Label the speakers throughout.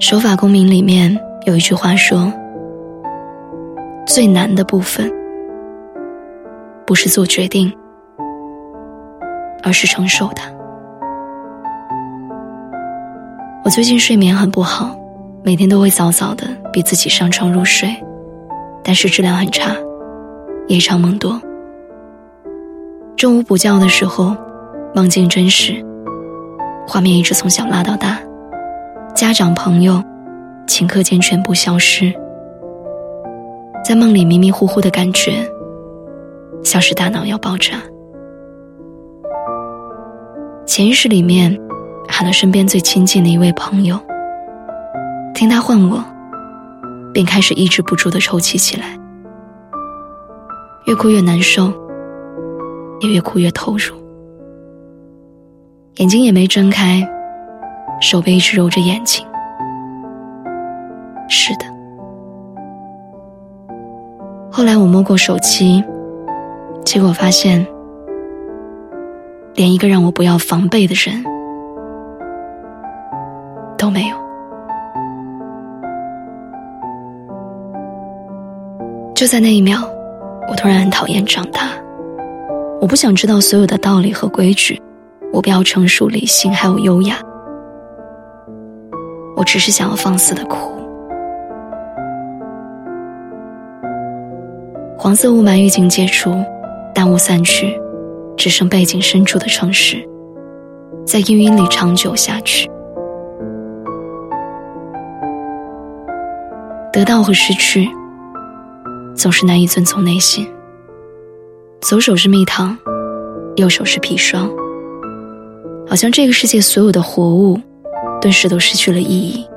Speaker 1: 守法公民里面有一句话说：“最难的部分，不是做决定，而是承受它。”我最近睡眠很不好，每天都会早早的逼自己上床入睡，但是质量很差，夜长梦多。中午补觉的时候，梦境真实，画面一直从小拉到大。家长、朋友、顷刻间全部消失，在梦里迷迷糊糊的感觉，像是大脑要爆炸。潜意识里面喊了身边最亲近的一位朋友，听他唤我，便开始抑制不住的抽泣起来，越哭越难受，也越哭越投入，眼睛也没睁开。手背一直揉着眼睛。是的。后来我摸过手机，结果发现，连一个让我不要防备的人都没有。就在那一秒，我突然很讨厌长大。我不想知道所有的道理和规矩，我不要成熟、理性，还有优雅。我只是想要放肆的哭。黄色雾霾预警解除，淡雾散去，只剩背景深处的城市，在阴云里长久下去。得到和失去，总是难以遵从内心。左手是蜜糖，右手是砒霜，好像这个世界所有的活物。顿时都失去了意义。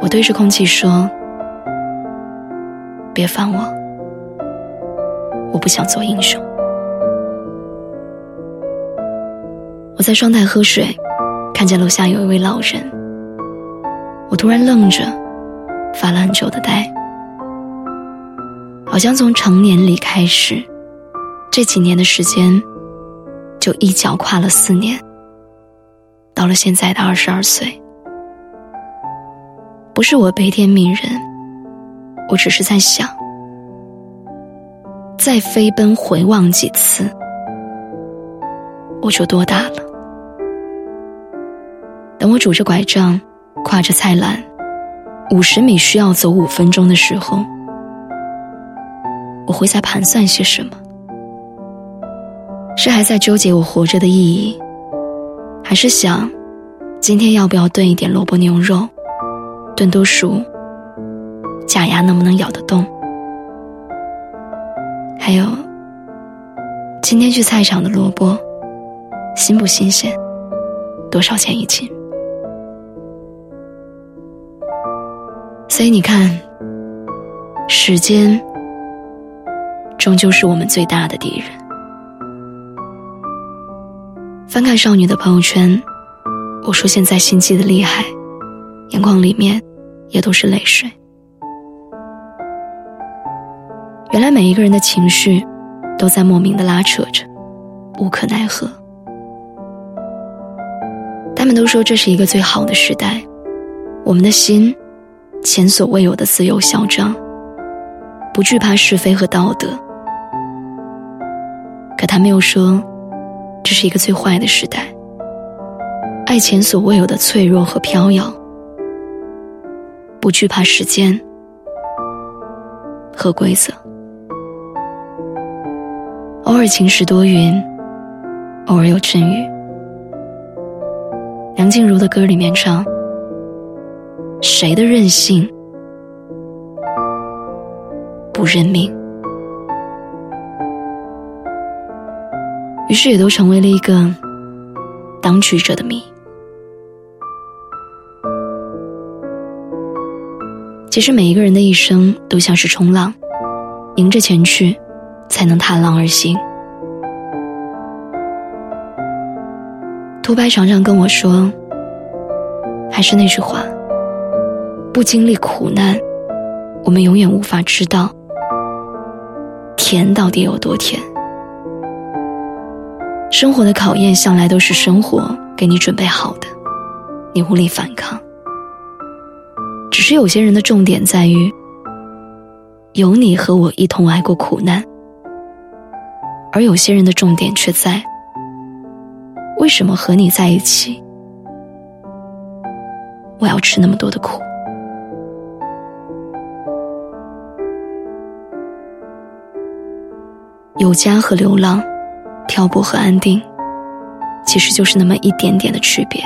Speaker 1: 我对着空气说：“别烦我，我不想做英雄。”我在窗台喝水，看见楼下有一位老人。我突然愣着，发了很久的呆，好像从成年里开始，这几年的时间，就一脚跨了四年。到了现在的二十二岁，不是我悲天悯人，我只是在想，再飞奔回望几次，我就多大了？等我拄着拐杖，挎着菜篮，五十米需要走五分钟的时候，我会在盘算些什么？是还在纠结我活着的意义？还是想，今天要不要炖一点萝卜牛肉，炖多熟，假牙能不能咬得动？还有，今天去菜场的萝卜，新不新鲜？多少钱一斤？所以你看，时间终究是我们最大的敌人。翻看少女的朋友圈，我说现在心悸的厉害，眼眶里面也都是泪水。原来每一个人的情绪都在莫名的拉扯着，无可奈何。他们都说这是一个最好的时代，我们的心前所未有的自由嚣张，不惧怕是非和道德。可他没有说。这是一个最坏的时代，爱前所未有的脆弱和飘摇，不惧怕时间和规则，偶尔晴时多云，偶尔有阵雨。梁静茹的歌里面唱：“谁的任性不认命？”于是也都成为了一个当局者的谜。其实每一个人的一生都像是冲浪，迎着前去，才能踏浪而行。涂白常常跟我说，还是那句话，不经历苦难，我们永远无法知道甜到底有多甜。生活的考验向来都是生活给你准备好的，你无力反抗。只是有些人的重点在于，有你和我一同挨过苦难，而有些人的重点却在，为什么和你在一起，我要吃那么多的苦？有家和流浪，漂泊和安定，其实就是那么一点点的区别。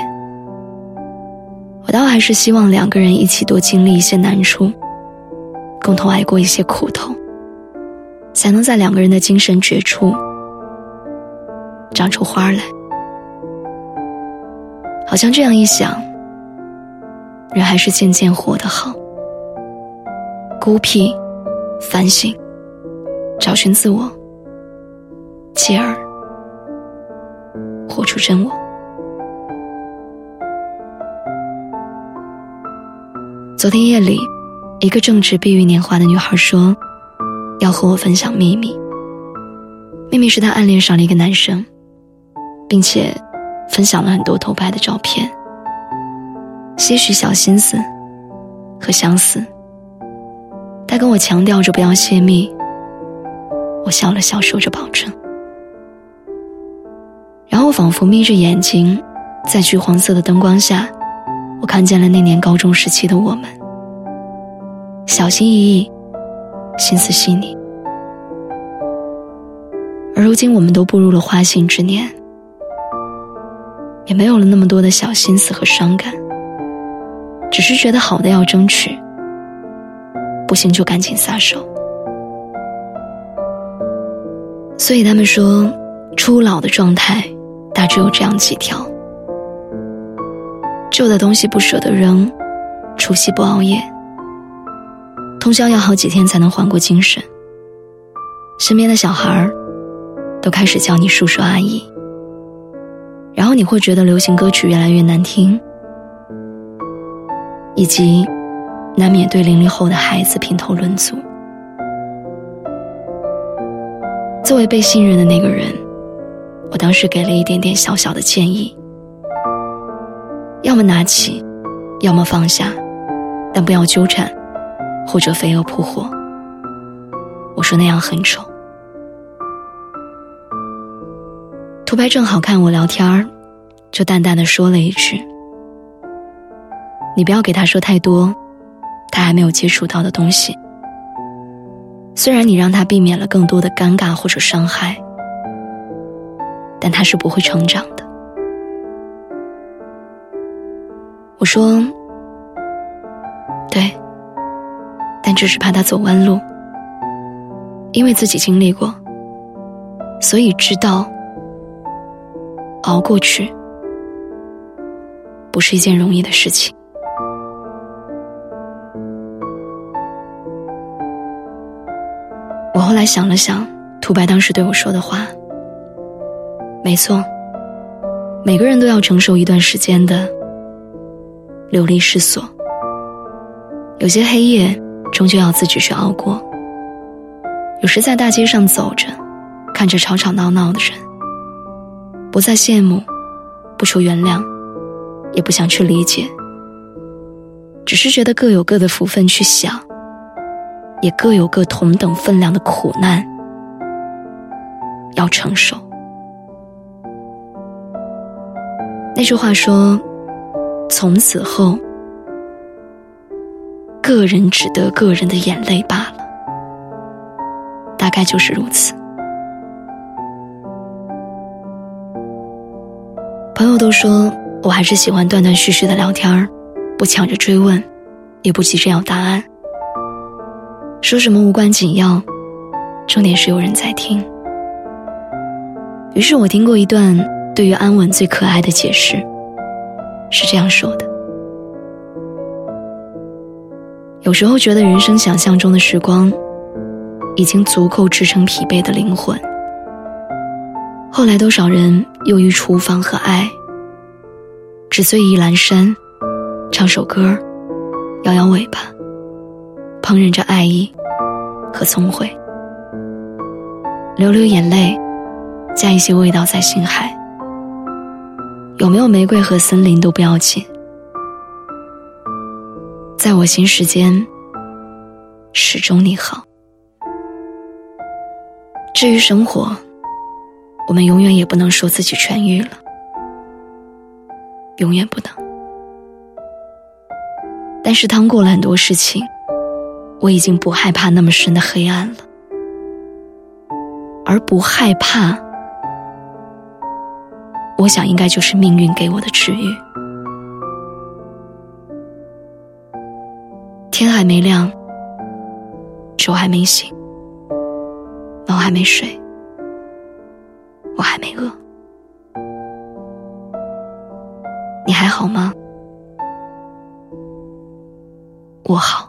Speaker 1: 我倒还是希望两个人一起多经历一些难处，共同挨过一些苦头，才能在两个人的精神绝处长出花来。好像这样一想，人还是渐渐活得好。孤僻，反省，找寻自我。继而出真我。昨天夜里，一个正值碧玉年华的女孩说，要和我分享秘密。秘密是她暗恋上了一个男生，并且分享了很多偷拍的照片，些许小心思和相似。她跟我强调着不要泄密，我笑了笑，说着保证。然后仿佛眯着眼睛，在橘黄色的灯光下，我看见了那年高中时期的我们，小心翼翼，心思细腻。而如今，我们都步入了花信之年，也没有了那么多的小心思和伤感，只是觉得好的要争取，不行就赶紧撒手。所以他们说，初老的状态。大致有这样几条：旧的东西不舍得扔，除夕不熬夜，通宵要好几天才能缓过精神。身边的小孩儿都开始叫你叔叔阿姨，然后你会觉得流行歌曲越来越难听，以及难免对零零后的孩子评头论足。作为被信任的那个人。我当时给了一点点小小的建议：要么拿起，要么放下，但不要纠缠，或者飞蛾扑火。我说那样很丑。图白正好看我聊天儿，就淡淡的说了一句：“你不要给他说太多，他还没有接触到的东西。虽然你让他避免了更多的尴尬或者伤害。”但他是不会成长的。我说：“对，但只是怕他走弯路，因为自己经历过，所以知道熬过去不是一件容易的事情。”我后来想了想，涂白当时对我说的话。没错，每个人都要承受一段时间的流离失所。有些黑夜终究要自己去熬过。有时在大街上走着，看着吵吵闹闹的人，不再羡慕，不求原谅，也不想去理解，只是觉得各有各的福分去想，也各有各同等分量的苦难要承受。那句话说：“从此后，个人只得个人的眼泪罢了。”大概就是如此。朋友都说，我还是喜欢断断续续的聊天儿，不抢着追问，也不急着要答案。说什么无关紧要，重点是有人在听。于是我听过一段。对于安稳最可爱的解释，是这样说的：有时候觉得人生想象中的时光，已经足够支撑疲惫的灵魂。后来多少人囿于厨房和爱，纸醉意阑珊，唱首歌，摇摇尾巴，烹饪着爱意和聪慧，流流眼泪，加一些味道在心海。有没有玫瑰和森林都不要紧，在我心时间，始终你好。至于生活，我们永远也不能说自己痊愈了，永远不能。但是趟过了很多事情，我已经不害怕那么深的黑暗了，而不害怕，我想应该就是命运给我的治愈。天还没亮，手还没醒，猫还没睡，我还没饿，你还好吗？我好。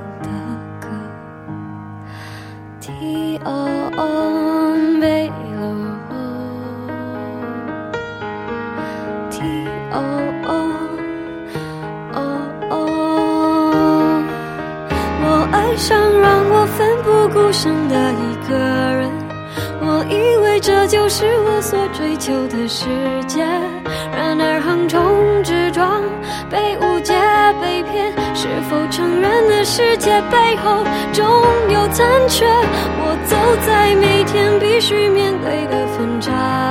Speaker 2: 生的一个人，我以为这就是我所追求的世界。然而横冲直撞，被误解被骗，是否承认的世界背后总有残缺？我走在每天必须面对的分岔，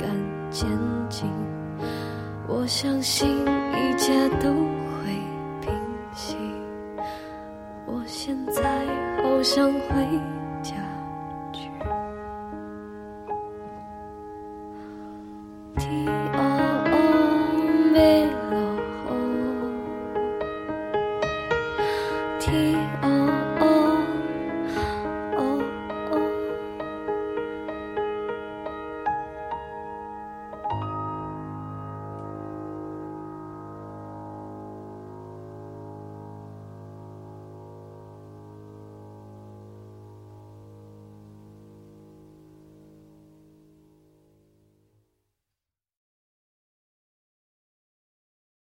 Speaker 2: 我相信一切都会平息。我现在好想回家去。天黑黑，天黑。